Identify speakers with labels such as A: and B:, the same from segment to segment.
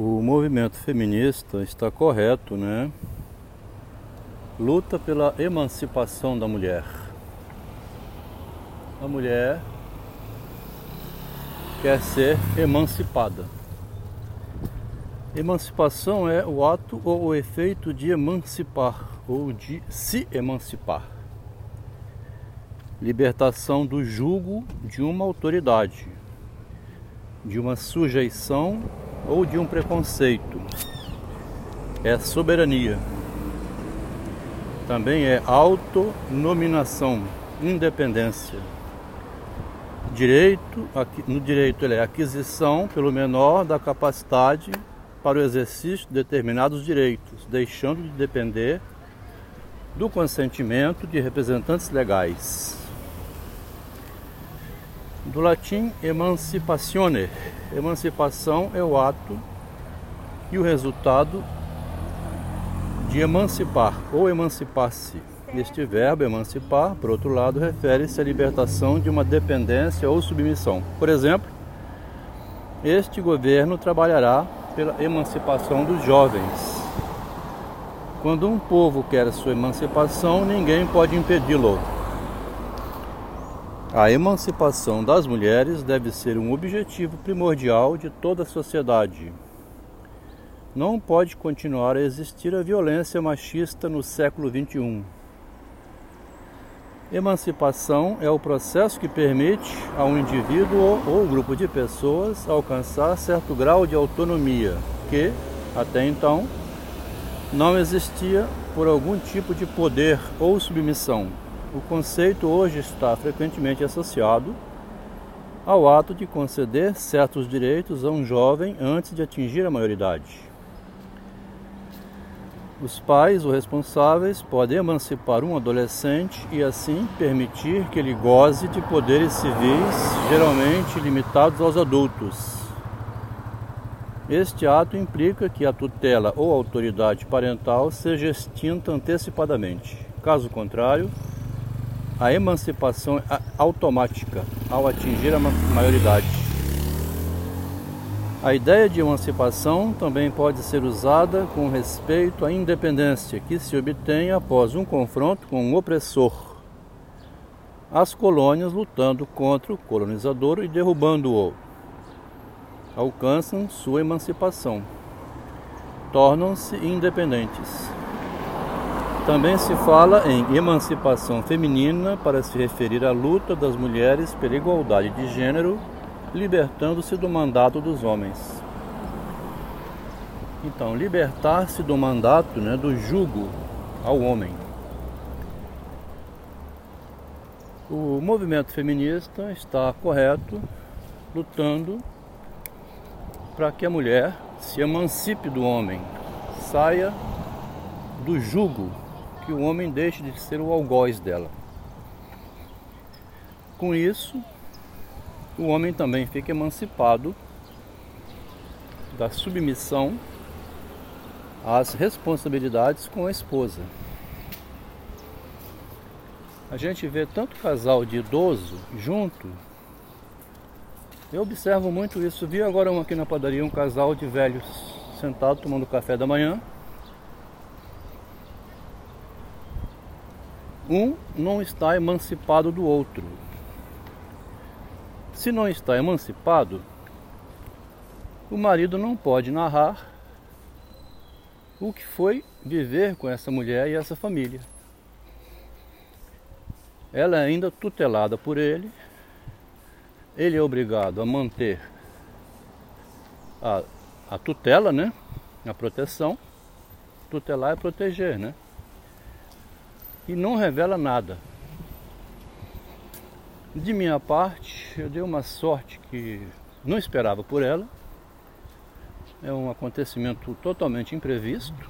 A: O movimento feminista está correto, né? Luta pela emancipação da mulher. A mulher quer ser emancipada. Emancipação é o ato ou o efeito de emancipar ou de se emancipar. Libertação do jugo de uma autoridade, de uma sujeição ou de um preconceito. É soberania. Também é autonominação, independência. Direito, no direito ele é aquisição pelo menor da capacidade para o exercício de determinados direitos, deixando de depender do consentimento de representantes legais do latim emancipatione. Emancipação é o ato e o resultado de emancipar ou emancipar-se. Este verbo emancipar, por outro lado, refere-se à libertação de uma dependência ou submissão. Por exemplo, este governo trabalhará pela emancipação dos jovens. Quando um povo quer sua emancipação, ninguém pode impedi-lo. A emancipação das mulheres deve ser um objetivo primordial de toda a sociedade. Não pode continuar a existir a violência machista no século XXI. Emancipação é o processo que permite a um indivíduo ou grupo de pessoas alcançar certo grau de autonomia que, até então, não existia por algum tipo de poder ou submissão. O conceito hoje está frequentemente associado ao ato de conceder certos direitos a um jovem antes de atingir a maioridade. Os pais ou responsáveis podem emancipar um adolescente e assim permitir que ele goze de poderes civis, geralmente limitados aos adultos. Este ato implica que a tutela ou autoridade parental seja extinta antecipadamente. Caso contrário, a emancipação automática ao atingir a maioridade. A ideia de emancipação também pode ser usada com respeito à independência que se obtém após um confronto com um opressor. As colônias lutando contra o colonizador e derrubando-o alcançam sua emancipação, tornam-se independentes. Também se fala em emancipação feminina para se referir à luta das mulheres pela igualdade de gênero, libertando-se do mandato dos homens. Então, libertar-se do mandato, né, do jugo ao homem. O movimento feminista está correto, lutando para que a mulher se emancipe do homem, saia do jugo que o homem deixe de ser o algoz dela. Com isso, o homem também fica emancipado da submissão às responsabilidades com a esposa. A gente vê tanto casal de idoso junto. Eu observo muito isso. Vi agora um aqui na padaria, um casal de velhos sentado tomando café da manhã. Um não está emancipado do outro. Se não está emancipado, o marido não pode narrar o que foi viver com essa mulher e essa família. Ela é ainda tutelada por ele, ele é obrigado a manter a, a tutela, né? A proteção. Tutelar é proteger, né? E não revela nada. De minha parte, eu dei uma sorte que não esperava por ela. É um acontecimento totalmente imprevisto,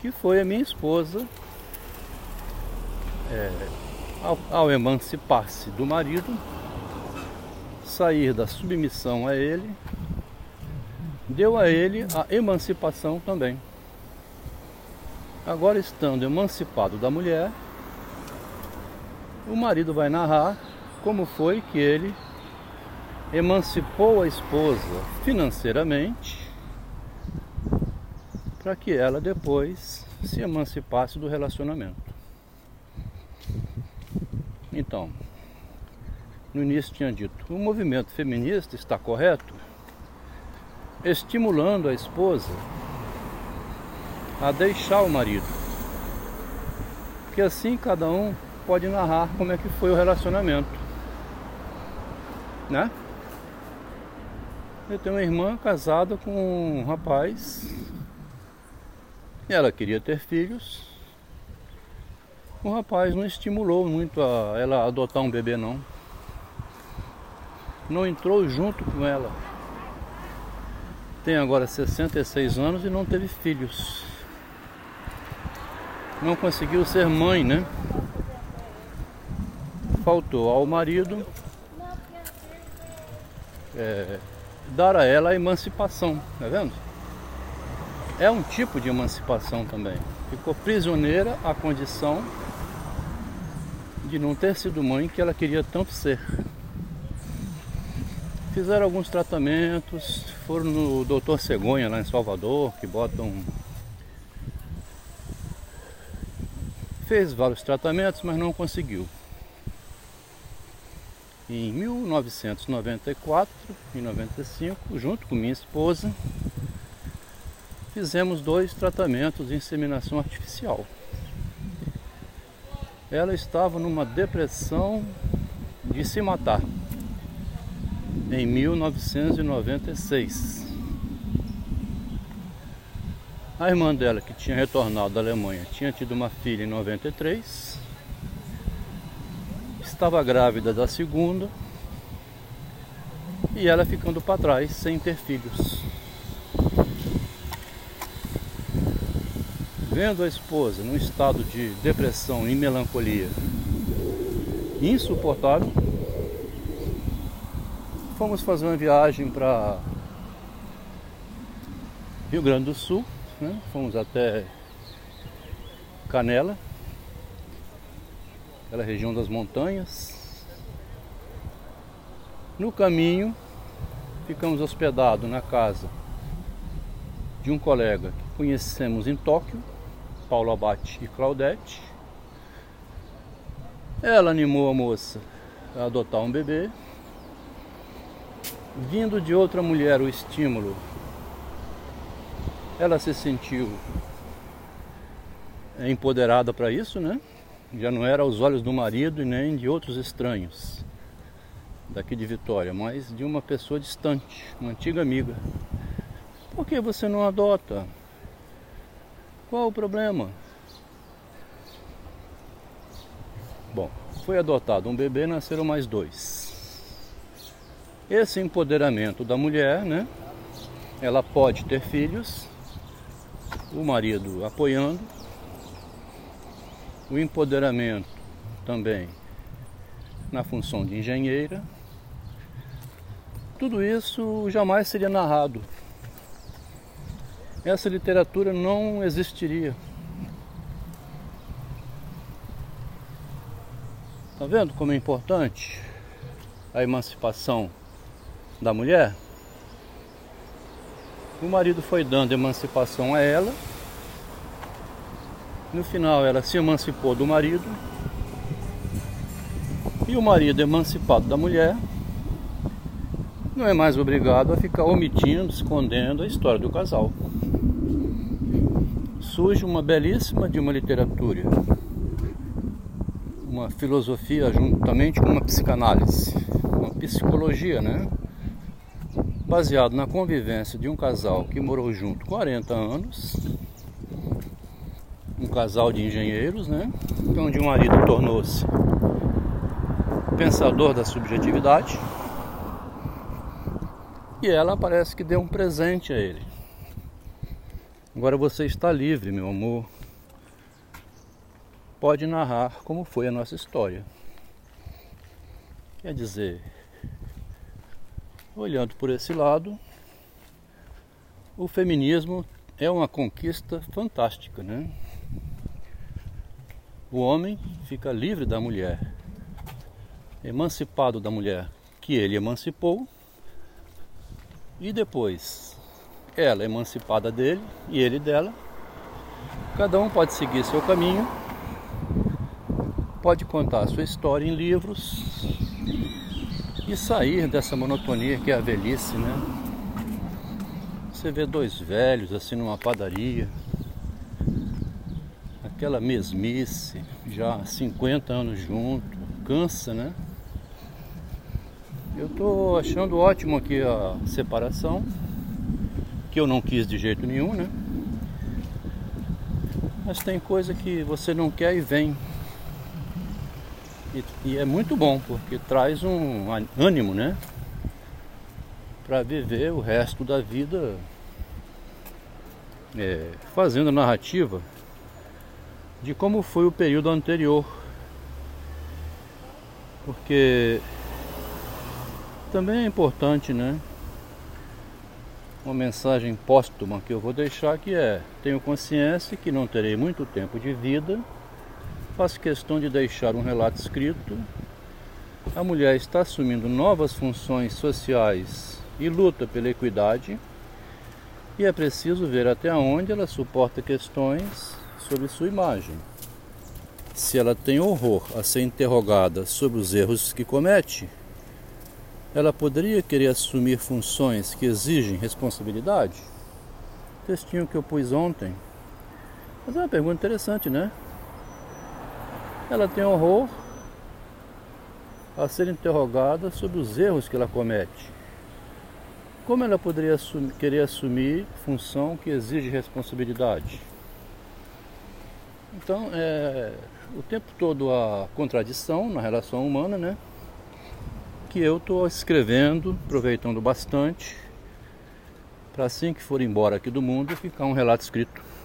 A: que foi a minha esposa, é, ao, ao emancipar-se do marido, sair da submissão a ele, deu a ele a emancipação também. Agora, estando emancipado da mulher, o marido vai narrar como foi que ele emancipou a esposa financeiramente para que ela depois se emancipasse do relacionamento. Então, no início tinha dito, o movimento feminista está correto, estimulando a esposa a deixar o marido. Porque assim cada um pode narrar como é que foi o relacionamento. Né? Eu tenho uma irmã casada com um rapaz. E ela queria ter filhos. O rapaz não estimulou muito a ela adotar um bebê não. Não entrou junto com ela. Tem agora 66 anos e não teve filhos. Não conseguiu ser mãe, né? Faltou ao marido é, dar a ela a emancipação, tá vendo? É um tipo de emancipação também. Ficou prisioneira à condição de não ter sido mãe que ela queria tanto ser. Fizeram alguns tratamentos, foram no doutor Cegonha lá em Salvador, que botam. Fez vários tratamentos, mas não conseguiu. Em 1994 e 95, junto com minha esposa, fizemos dois tratamentos de inseminação artificial. Ela estava numa depressão de se matar em 1996. A irmã dela, que tinha retornado da Alemanha, tinha tido uma filha em 93 estava grávida da segunda e ela ficando para trás sem ter filhos. Vendo a esposa num estado de depressão e melancolia insuportável, fomos fazer uma viagem para Rio Grande do Sul, né? fomos até Canela aquela região das montanhas. No caminho, ficamos hospedados na casa de um colega que conhecemos em Tóquio, Paulo Abate e Claudete. Ela animou a moça a adotar um bebê. Vindo de outra mulher o estímulo, ela se sentiu empoderada para isso, né? já não era aos olhos do marido e nem de outros estranhos daqui de Vitória, mas de uma pessoa distante, uma antiga amiga. Por que você não adota? Qual o problema? Bom, foi adotado um bebê, nasceram mais dois. Esse empoderamento da mulher, né? Ela pode ter filhos, o marido apoiando, o empoderamento também na função de engenheira. Tudo isso jamais seria narrado. Essa literatura não existiria. Tá vendo como é importante a emancipação da mulher? O marido foi dando emancipação a ela no final, ela se emancipou do marido. E o marido, emancipado da mulher, não é mais obrigado a ficar omitindo, escondendo a história do casal. Surge uma belíssima de uma literatura, uma filosofia juntamente com uma psicanálise, uma psicologia, né? Baseado na convivência de um casal que morou junto 40 anos um casal de engenheiros, né? Onde o marido tornou-se pensador da subjetividade e ela parece que deu um presente a ele. Agora você está livre, meu amor. Pode narrar como foi a nossa história. Quer dizer, olhando por esse lado, o feminismo é uma conquista fantástica, né? o homem fica livre da mulher, emancipado da mulher que ele emancipou, E depois, ela emancipada dele e ele dela, cada um pode seguir seu caminho, pode contar sua história em livros e sair dessa monotonia que é a velhice, né? Você vê dois velhos assim numa padaria, aquela mesmice, já 50 anos junto, cansa, né? Eu tô achando ótimo aqui a separação, que eu não quis de jeito nenhum, né? Mas tem coisa que você não quer e vem. E, e é muito bom, porque traz um ânimo, né? Para viver o resto da vida é, fazendo narrativa de como foi o período anterior. Porque também é importante, né? Uma mensagem póstuma que eu vou deixar que é: tenho consciência que não terei muito tempo de vida, faço questão de deixar um relato escrito. A mulher está assumindo novas funções sociais e luta pela equidade, e é preciso ver até onde ela suporta questões sobre sua imagem. Se ela tem horror a ser interrogada sobre os erros que comete, ela poderia querer assumir funções que exigem responsabilidade? Textinho que eu pus ontem. Mas é uma pergunta interessante, né? Ela tem horror a ser interrogada sobre os erros que ela comete. Como ela poderia assumir, querer assumir função que exige responsabilidade? Então, é, o tempo todo a contradição na relação humana, né? que eu estou escrevendo, aproveitando bastante, para assim que for embora aqui do mundo, ficar um relato escrito.